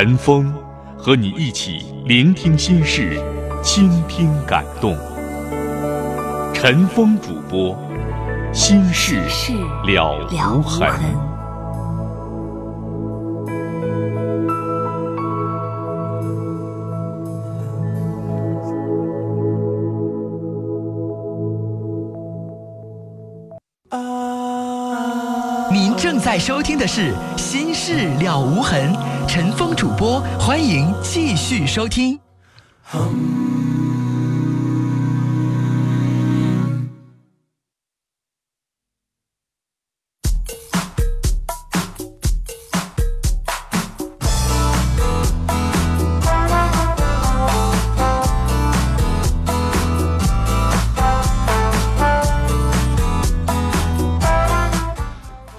陈峰和你一起聆听心事。倾听感动，陈峰主播，心事了无痕。您正在收听的是《心事了无痕》，陈峰主播，欢迎继续收听。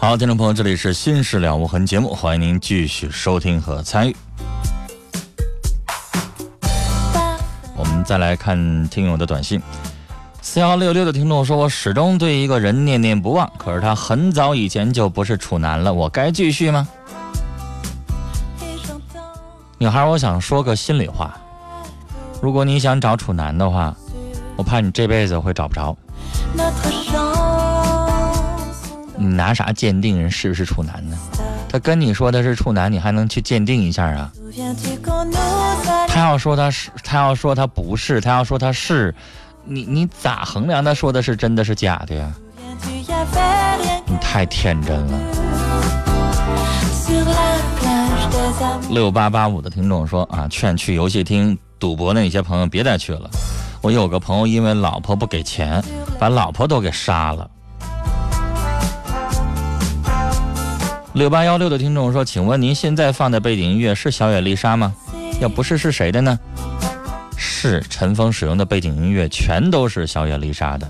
好，听众朋友，这里是《心事了无痕》节目，欢迎您继续收听和参与。我们再来看听友的短信，四幺六六的听众说：“我始终对一个人念念不忘，可是他很早以前就不是处男了，我该继续吗？”女孩，我想说个心里话，如果你想找处男的话，我怕你这辈子会找不着。你拿啥鉴定人是不是处男呢？他跟你说的是处男，你还能去鉴定一下啊？他要说他是，他要说他不是，他要说他是，你你咋衡量他说的是真的是假的呀？你太天真了。六八八五的听众说啊，劝去游戏厅赌博那些朋友别再去了。我有个朋友因为老婆不给钱，把老婆都给杀了。六八幺六的听众说：“请问您现在放的背景音乐是小野丽莎吗？要不是是谁的呢？是陈峰使用的背景音乐，全都是小野丽莎的。”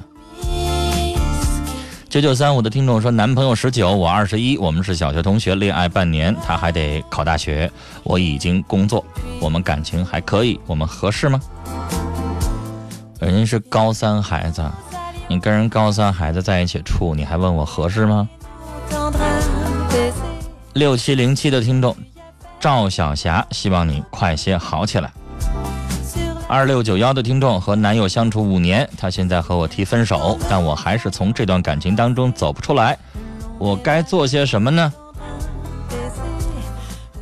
九九三五的听众说：“男朋友十九，我二十一，我们是小学同学，恋爱半年，他还得考大学，我已经工作，我们感情还可以，我们合适吗？”人家是高三孩子，你跟人高三孩子在一起处，你还问我合适吗？六七零七的听众赵小霞，希望你快些好起来。二六九幺的听众和男友相处五年，他现在和我提分手，但我还是从这段感情当中走不出来，我该做些什么呢？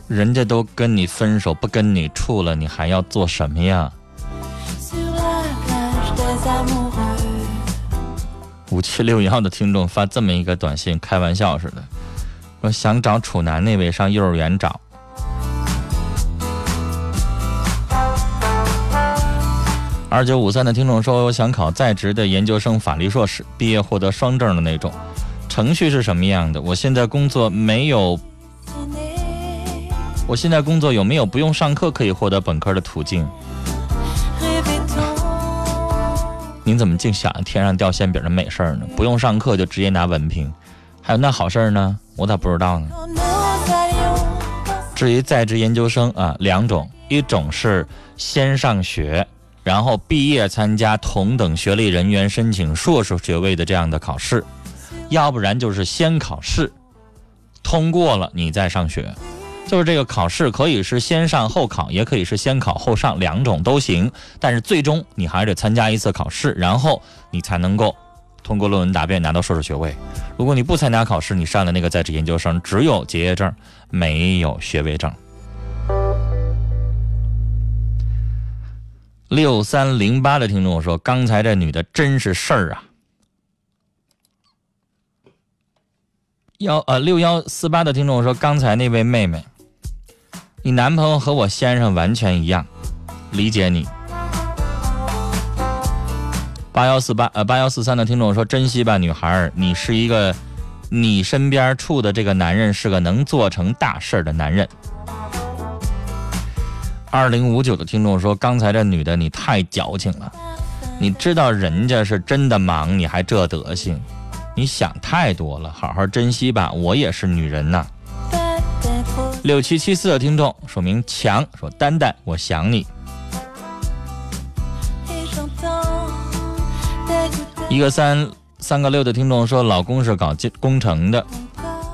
人家都跟你分手，不跟你处了，你还要做什么呀？五七六幺的听众发这么一个短信，开玩笑似的。我想找处男那位上幼儿园找。二九五三的听众说：“我想考在职的研究生法律硕士，毕业获得双证的那种。程序是什么样的？我现在工作没有？我现在工作有没有不用上课可以获得本科的途径？您怎么净想着天上掉馅饼的美事儿呢？不用上课就直接拿文凭，还有那好事儿呢？”我咋不知道呢？至于在职研究生啊，两种，一种是先上学，然后毕业参加同等学历人员申请硕士学位的这样的考试，要不然就是先考试，通过了你再上学，就是这个考试可以是先上后考，也可以是先考后上，两种都行，但是最终你还得参加一次考试，然后你才能够。通过论文答辩拿到硕士学位。如果你不参加考试，你上了那个在职研究生，只有结业证，没有学位证。六三零八的听众说：“刚才这女的真是事儿啊！”幺呃六幺四八的听众说：“刚才那位妹妹，你男朋友和我先生完全一样，理解你。”八幺四八呃八幺四三的听众说：“珍惜吧，女孩儿，你是一个，你身边处的这个男人是个能做成大事儿的男人。二零五九的听众说：“刚才这女的你太矫情了，你知道人家是真的忙，你还这德行，你想太多了，好好珍惜吧。我也是女人呐。”六七七四的听众说明强说：“丹丹，我想你。”一个三三个六的听众说：“老公是搞建工程的，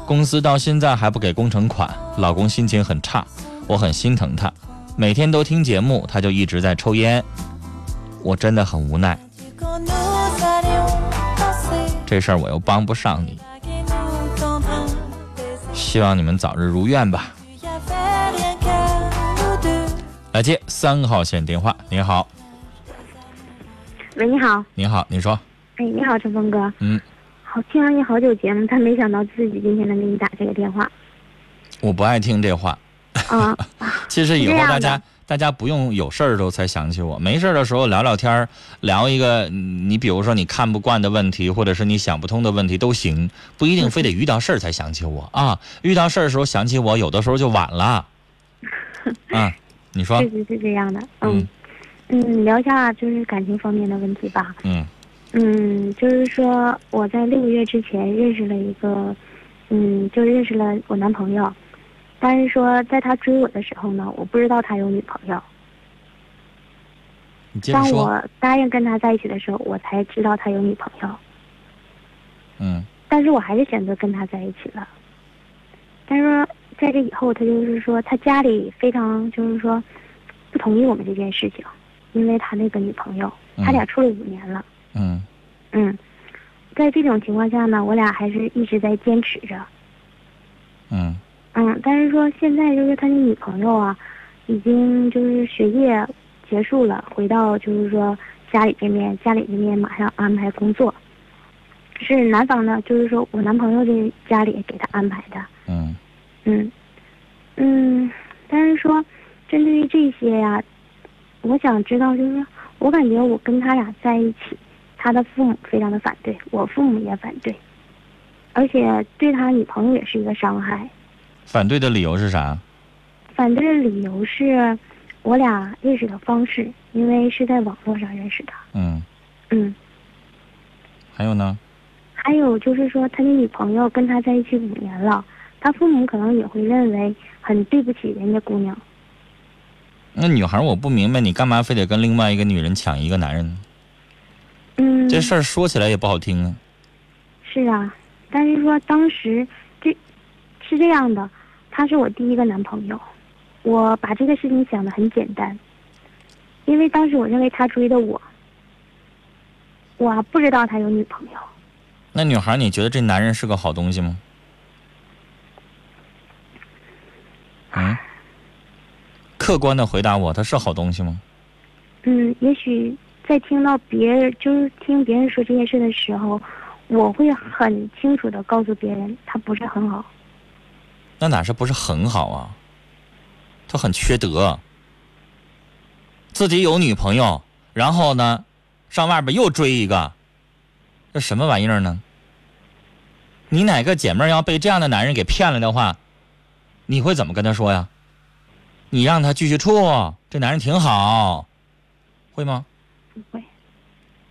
公司到现在还不给工程款，老公心情很差，我很心疼他。每天都听节目，他就一直在抽烟，我真的很无奈。这事儿我又帮不上你，希望你们早日如愿吧。”来接三号线电话，您好，喂，你好，你好，你说，哎，你好，陈峰哥，嗯，好，听了你好久节目，但没想到自己今天能给你打这个电话，我不爱听这话，啊，其实以后大家。大家不用有事儿的时候才想起我，没事儿的时候聊聊天儿，聊一个嗯你比如说你看不惯的问题，或者是你想不通的问题都行，不一定非得遇到事儿才想起我啊。遇到事儿的时候想起我，有的时候就晚了。啊，你说。确，实是这样的，嗯，嗯，聊一下就是感情方面的问题吧，嗯嗯，就是说我在六个月之前认识了一个，嗯，就认识了我男朋友，但是说在他追我的时候呢，我不知道他有女朋友，你接着说，当我答应跟他在一起的时候，我才知道他有女朋友。嗯但是我还是选择跟他在一起了。但是说在这以后，他就是说他家里非常就是说不同意我们这件事情，因为他那个女朋友，嗯他俩处了五年了。嗯。嗯，在这种情况下呢，我俩还是一直在坚持着。嗯。嗯，但是说现在就是他的女朋友啊，已经就是学业结束了，回到就是说家里这边，家里这边马上安排工作，是男方呢，就是说我男朋友的家里给他安排的。嗯。嗯，嗯，但是说，针对于这些呀，我想知道，就是我感觉我跟他俩在一起，他的父母非常的反对，我父母也反对，而且对他女朋友也是一个伤害。反对的理由是啥？反对的理由是，我俩认识的方式，因为是在网络上认识的。嗯，嗯，还有呢？还有就是说，他的女朋友跟他在一起五年了，他父母可能也会认为很对不起人家姑娘。那女孩我不明白，你干嘛非得跟另外一个女人抢一个男人呢？嗯，这事儿说起来也不好听啊。是啊，但是说当时这是这样的，他是我第一个男朋友，我把这个事情想的很简单，因为当时我认为他追的我，我不知道他有女朋友。那女孩，你觉得这男人是个好东西吗？嗯，客观的回答我，他是好东西吗？嗯，也许在听到别人就是听别人说这件事的时候，我会很清楚的告诉别人，他不是很好。那哪是不是很好啊？他很缺德，自己有女朋友，然后呢，上外边又追一个，这什么玩意儿呢？你哪个姐妹要被这样的男人给骗了的话，你会怎么跟他说呀？你让他继续处，这男人挺好，会吗？不会，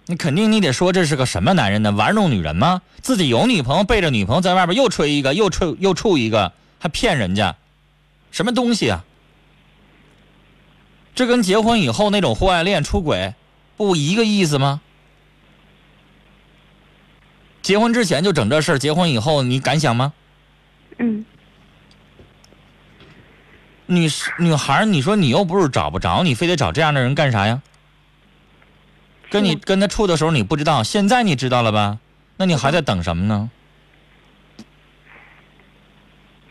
你肯定你得说这是个什么男人呢？玩弄女人吗？自己有女朋友，背着女朋友在外边又吹一个，又吹又处一个，还骗人家，什么东西啊？这跟结婚以后那种婚外恋出轨不一个意思吗？结婚之前就整这事儿，结婚以后你敢想吗？嗯，女女孩，你说你又不是找不着，你非得找这样的人干啥呀？跟你跟他处的时候你不知道，现在你知道了吧？那你还在等什么呢？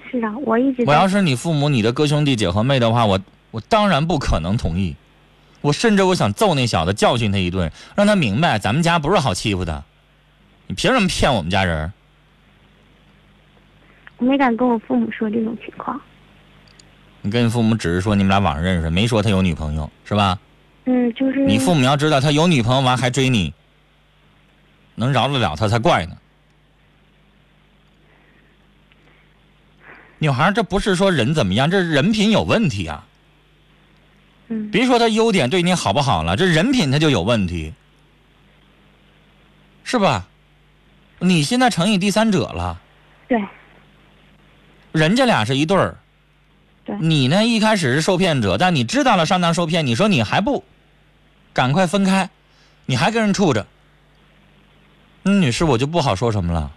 是啊，我一直我要是你父母、你的哥兄弟姐和妹的话，我我当然不可能同意。我甚至我想揍那小子，教训他一顿，让他明白咱们家不是好欺负的。你凭什么骗我们家人？我没敢跟我父母说这种情况。你跟你父母只是说你们俩网上认识，没说他有女朋友，是吧？嗯，就是你父母要知道他有女朋友完还追你，能饶得了他才怪呢。女孩儿，这不是说人怎么样，这人品有问题啊。嗯别说他优点对你好不好了，这人品他就有问题，是吧？你现在成你第三者了，对人家俩是一对儿。对你呢，一开始是受骗者，但你知道了上当受骗，你说你还不赶快分开，你还跟人处着，那女士我就不好说什么了。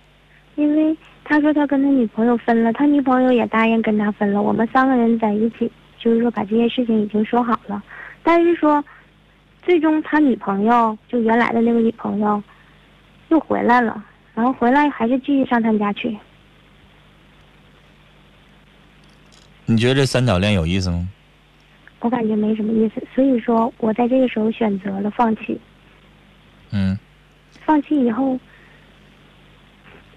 因为他说他跟他女朋友分了，他女朋友也答应跟他分了。我们三个人在一起，就是说把这些事情已经说好了，但是说，最终他女朋友就原来的那个女朋友又回来了，然后回来还是继续上他们家去。你觉得这三角恋有意思吗？我感觉没什么意思，所以说我在这个时候选择了放弃。嗯，放弃以后，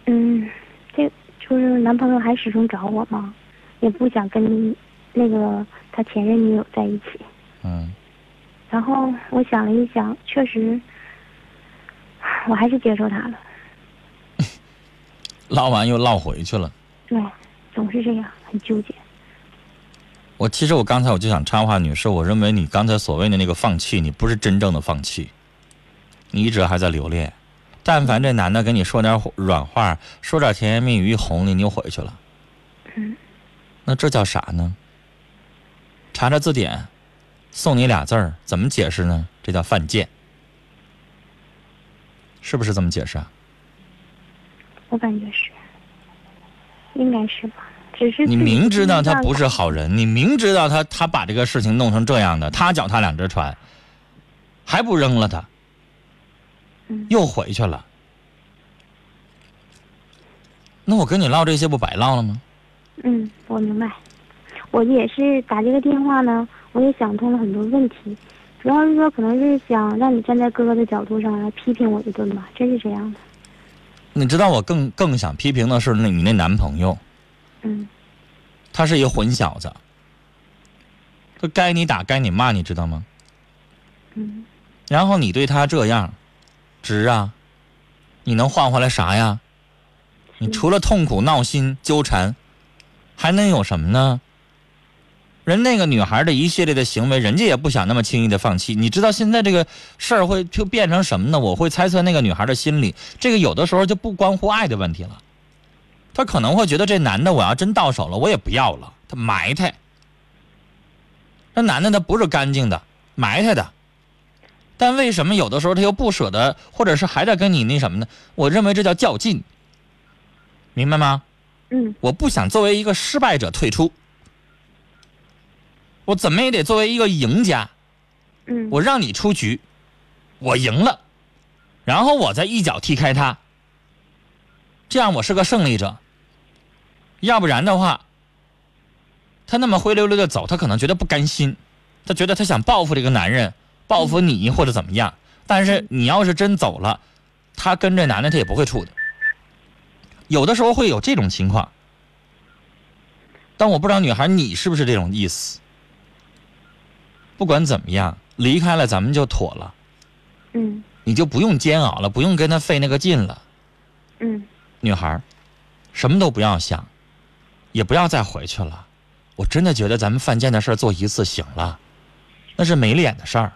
嗯，这就是男朋友还始终找我嘛，也不想跟那个他前任女友在一起。嗯，然后我想了一想，确实，我还是接受他了。唠完又唠回去了。对，总是这样，很纠结。我其实我刚才我就想插话，女士，我认为你刚才所谓的那个放弃，你不是真正的放弃，你一直还在留恋。但凡这男的跟你说点软话，说点甜言蜜语，一哄你，你又回去了。嗯。那这叫啥呢？查查字典，送你俩字儿，怎么解释呢？这叫犯贱，是不是这么解释啊？我感觉是，应该是吧。只是你明知道他不是好人，你明知道他他把这个事情弄成这样的，他脚踏两只船，还不扔了他，嗯又回去了。那我跟你唠这些不白唠了吗？嗯，我明白。我也是打这个电话呢，我也想通了很多问题，主要是说可能是想让你站在哥哥的角度上来批评我一顿吧，真是这样的。你知道我更更想批评的是那你那男朋友，嗯他是一个混小子，他该你打该你骂，你知道吗？嗯然后你对他这样，值啊？你能换回来啥呀？你除了痛苦、闹心、纠缠，还能有什么呢？人那个女孩的一系列的行为，人家也不想那么轻易的放弃。你知道现在这个事儿会就变成什么呢？我会猜测那个女孩的心理，这个有的时候就不关乎爱的问题了。她可能会觉得这男的我要真到手了，我也不要了，他埋汰。这男的他不是干净的，埋汰的。但为什么有的时候他又不舍得，或者是还在跟你那什么呢？我认为这叫较劲，明白吗？嗯我不想作为一个失败者退出，我怎么也得作为一个赢家，嗯，我让你出局，我赢了，然后我再一脚踢开他，这样我是个胜利者。要不然的话，他那么灰溜溜的走，他可能觉得不甘心，他觉得他想报复这个男人，报复你或者怎么样。但是你要是真走了，他跟这男的他也不会处的。有的时候会有这种情况，但我不知道女孩你是不是这种意思。不管怎么样，离开了咱们就妥了，嗯你就不用煎熬了，不用跟他费那个劲了。嗯女孩，什么都不要想，也不要再回去了。我真的觉得咱们犯贱的事儿做一次行了，那是没脸的事儿。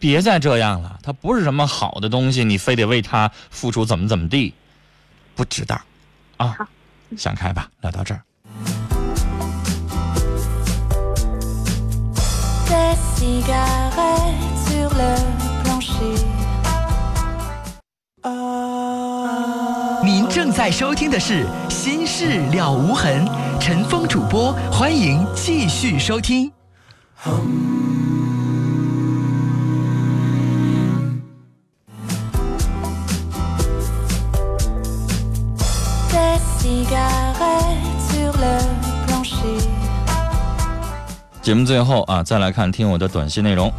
别再这样了，他不是什么好的东西，你非得为他付出怎么怎么地，不值当，啊，想开吧，聊到这儿。Des 在收听的是《心事了无痕》，陈峰主播，欢迎继续收听。节目最后啊，再来看听我的短信内容。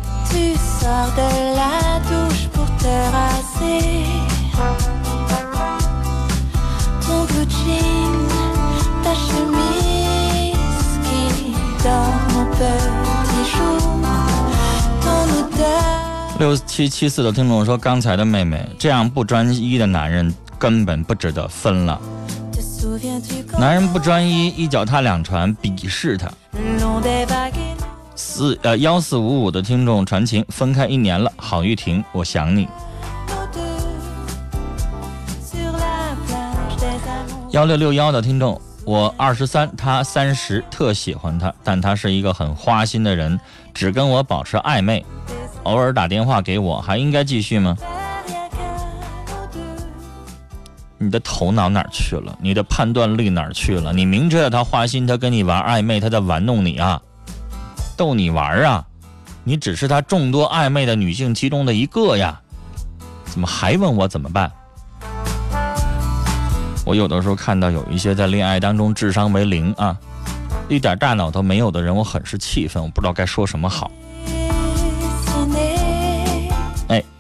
六七七四的听众说，刚才的妹妹这样不专一的男人根本不值得分了。男人不专一，一脚踏两船，鄙视他。四呃幺四五五的听众传情，分开一年了，郝玉婷，我想你。幺六六幺的听众，我二十三，他三十，特喜欢他，但他是一个很花心的人，只跟我保持暧昧，偶尔打电话给我，还应该继续吗？你的头脑哪儿去了？你的判断力哪儿去了？你明知道他花心，他跟你玩暧昧，他在玩弄你啊，逗你玩啊，你只是他众多暧昧的女性其中的一个呀，怎么还问我怎么办？我有的时候看到有一些在恋爱当中智商为零啊，一点大脑都没有的人，我很是气愤，我不知道该说什么好。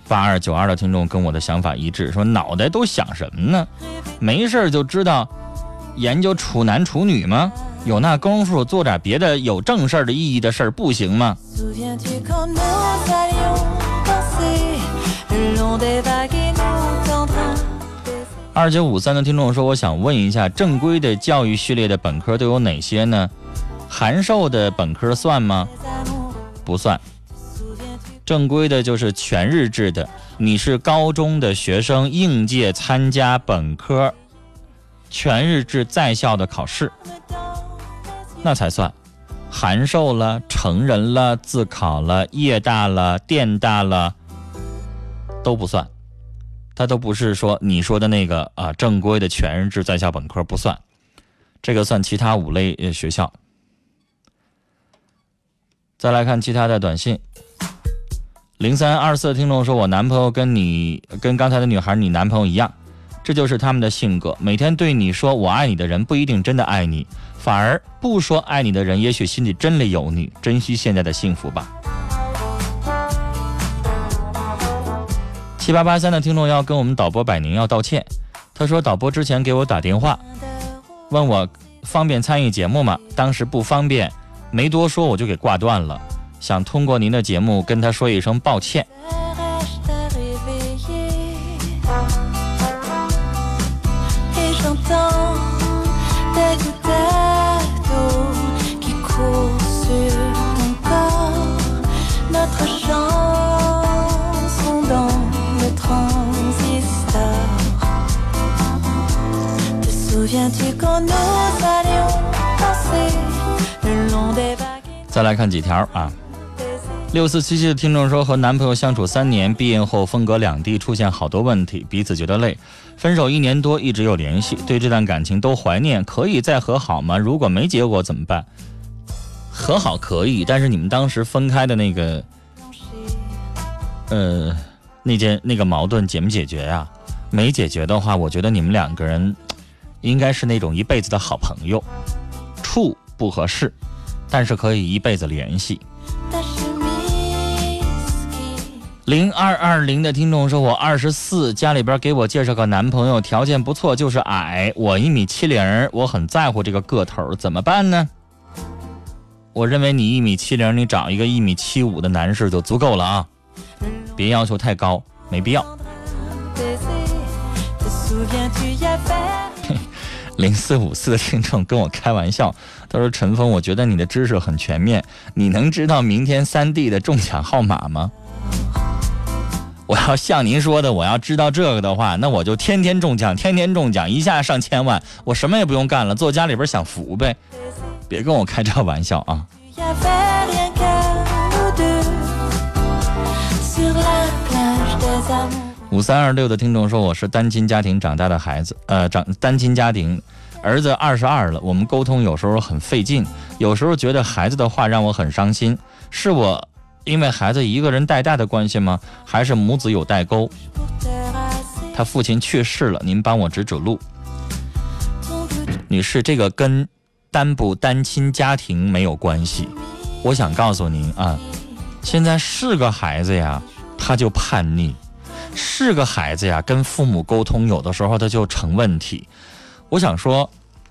八二九二的听众跟我的想法一致，说脑袋都想什么呢？没事儿就知道研究处男处女吗？有那功夫做点别的有正事儿的意义的事儿不行吗？二九五三的听众说，我想问一下，正规的教育序列的本科都有哪些呢？函授的本科算吗？不算，正规的就是全日制的。你是高中的学生，应届参加本科全日制在校的考试，那才算。函授了、成人了、自考了、夜大了、电大了，都不算。它都不是说你说的那个啊正规的全日制在校本科不算，这个算其他五类学校。再来看其他的短信。零三二四听众说，我男朋友跟你跟刚才的女孩你男朋友一样，这就是他们的性格。每天对你说我爱你的人不一定真的爱你，反而不说爱你的人，也许心里真的有你。珍惜现在的幸福吧。七八八三的听众要跟我们导播百宁要道歉，他说导播之前给我打电话，问我方便参与节目吗？当时不方便，没多说我就给挂断了。想通过您的节目跟他说一声抱歉。再来看几条啊。六四七七的听众说，和男朋友相处三年，毕业后分隔两地，出现好多问题，彼此觉得累。分手一年多，一直有联系，对这段感情都怀念，可以再和好吗？如果没结果怎么办？和好可以，但是你们当时分开的那个，呃，那件那个矛盾解没解决呀、没解决的话，我觉得你们两个人应该是那种一辈子的好朋友，处不合适，但是可以一辈子联系。零二二零的听众说：“我二十四，家里边给我介绍个男朋友，条件不错，就是矮。我一米七零，我很在乎这个个头，怎么办呢？”我认为你一米七零，你找一个一米七五的男士就足够了啊，别要求太高，没必要。零四五四的听众跟我开玩笑，他说：“陈峰，我觉得你的知识很全面，你能知道明天三 D 的中奖号码吗？”我要像您说的，我要知道这个的话，那我就天天中奖，天天中奖，一下上千万，我什么也不用干了，坐家里边享福呗。别跟我开这玩笑啊！五三二六的听众说，我是单亲家庭长大的孩子，呃，长单亲家庭，儿子二十二了，我们沟通有时候很费劲，有时候觉得孩子的话让我很伤心，是我因为孩子一个人带大的关系吗？还是母子有代沟？他父亲去世了，您帮我指指路。女士，这个跟单不单亲家庭没有关系。我想告诉您啊，现在是个孩子呀，他就叛逆；是个孩子呀，跟父母沟通有的时候他就成问题。我想说，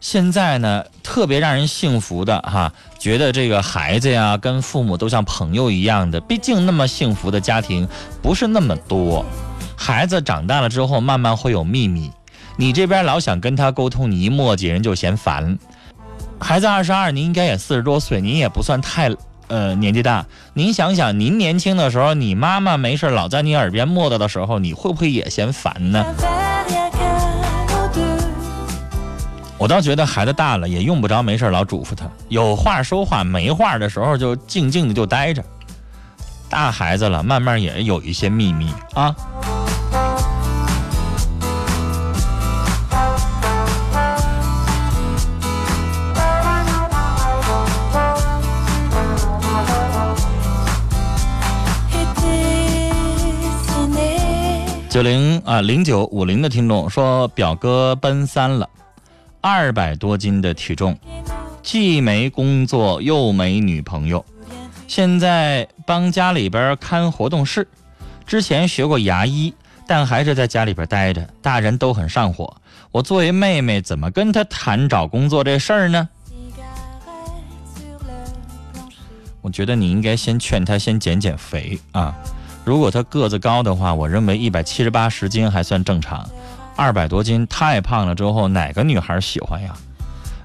现在呢，特别让人幸福的哈，觉得这个孩子呀跟父母都像朋友一样的，毕竟那么幸福的家庭不是那么多。孩子长大了之后，慢慢会有秘密。你这边老想跟他沟通，你一磨叽人就嫌烦。孩子二十二，您应该也四十多岁，您也不算太呃年纪大，您想想，您年轻的时候，你妈妈没事老在你耳边磨叨的时候，你会不会也嫌烦呢？我倒觉得孩子大了也用不着没事老嘱咐他，有话说话，没话的时候就静静的就待着。大孩子了，慢慢也有一些秘密啊。九零啊零九五零的听众说，表哥奔三了，二百多斤的体重，既没工作又没女朋友，现在帮家里边看活动室。之前学过牙医，但还是在家里边待着，大人都很上火。我作为妹妹，怎么跟他谈找工作这事儿呢？我觉得你应该先劝他先减减肥啊。如果他个子高的话，我认为一百七十八十斤还算正常，二百多斤太胖了之后，哪个女孩喜欢呀？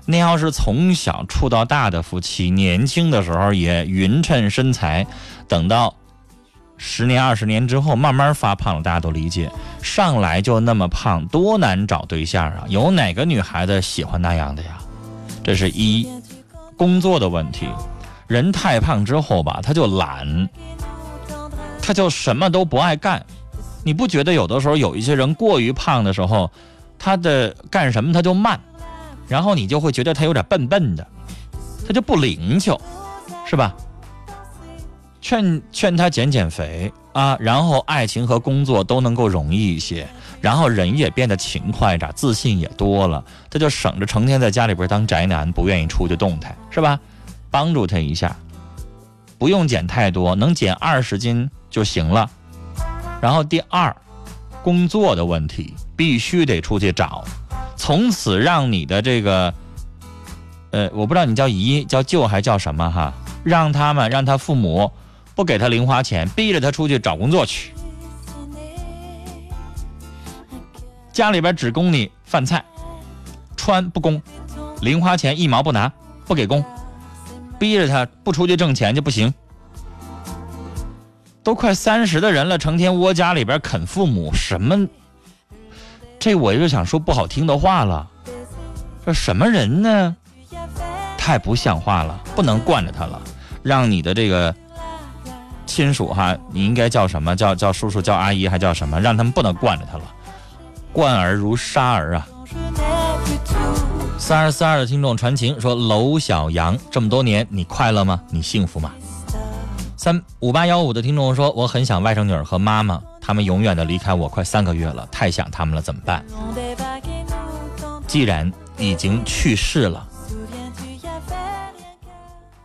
那要是从小处到大的夫妻，年轻的时候也匀称身材，等到十年二十年之后慢慢发胖了，大家都理解。上来就那么胖，多难找对象啊！有哪个女孩子喜欢那样的呀？这是一工作的问题。人太胖之后吧，他就懒，他就什么都不爱干。你不觉得有的时候有一些人过于胖的时候，他的干什么他就慢，然后你就会觉得他有点笨笨的，他就不灵巧，是吧？劝劝他减减肥啊，然后爱情和工作都能够容易一些，然后人也变得勤快点，自信也多了，他就省着成天在家里边当宅男，不愿意出去动弹，是吧？帮助他一下，不用减太多，能减二十斤就行了。然后第二，工作的问题必须得出去找，从此让你的这个，呃，我不知道你叫姨叫舅还叫什么哈，让他们让他父母不给他零花钱，逼着他出去找工作去。家里边只供你饭菜，穿不供，零花钱一毛不拿，不给供。逼着他不出去挣钱就不行。都快三十的人了，成天窝家里边啃父母，什么？这我就想说不好听的话了，这什么人呢？太不像话了，不能惯着他了，让你的这个亲属哈，你应该叫什么？叫叫叔叔，叫阿姨，还叫什么？让他们不能惯着他了，惯儿如杀儿啊！三二四二的听众传情说：“娄小阳，这么多年你快乐吗？你幸福吗？”三五八幺五的听众说：“我很想外甥女儿和妈妈，他们永远的离开我快三个月了，太想他们了，怎么办？既然已经去世了，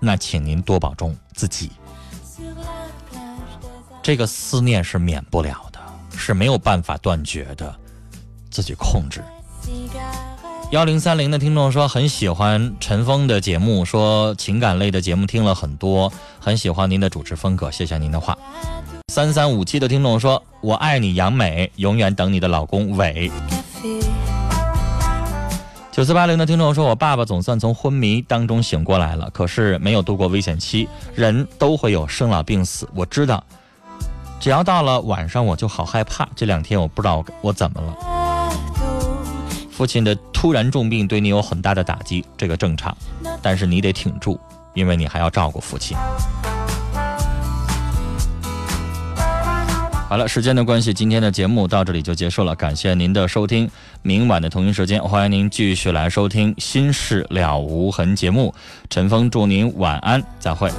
那请您多保重自己。这个思念是免不了的，是没有办法断绝的，自己控制。”幺零三零的听众说很喜欢陈峰的节目，说情感类的节目听了很多，很喜欢您的主持风格，谢谢您的话。三三五七的听众说，我爱你杨美，永远等你的老公伟。九四八零的听众说，我爸爸总算从昏迷当中醒过来了，可是没有度过危险期，人都会有生老病死，我知道，只要到了晚上我就好害怕，这两天我不知道我怎么了。父亲的突然重病对你有很大的打击，这个正常，但是你得挺住，因为你还要照顾父亲。好了，时间的关系，今天的节目到这里就结束了，感谢您的收听。明晚的同一时间，欢迎您继续来收听《心事了无痕》节目。陈峰祝您晚安，再会。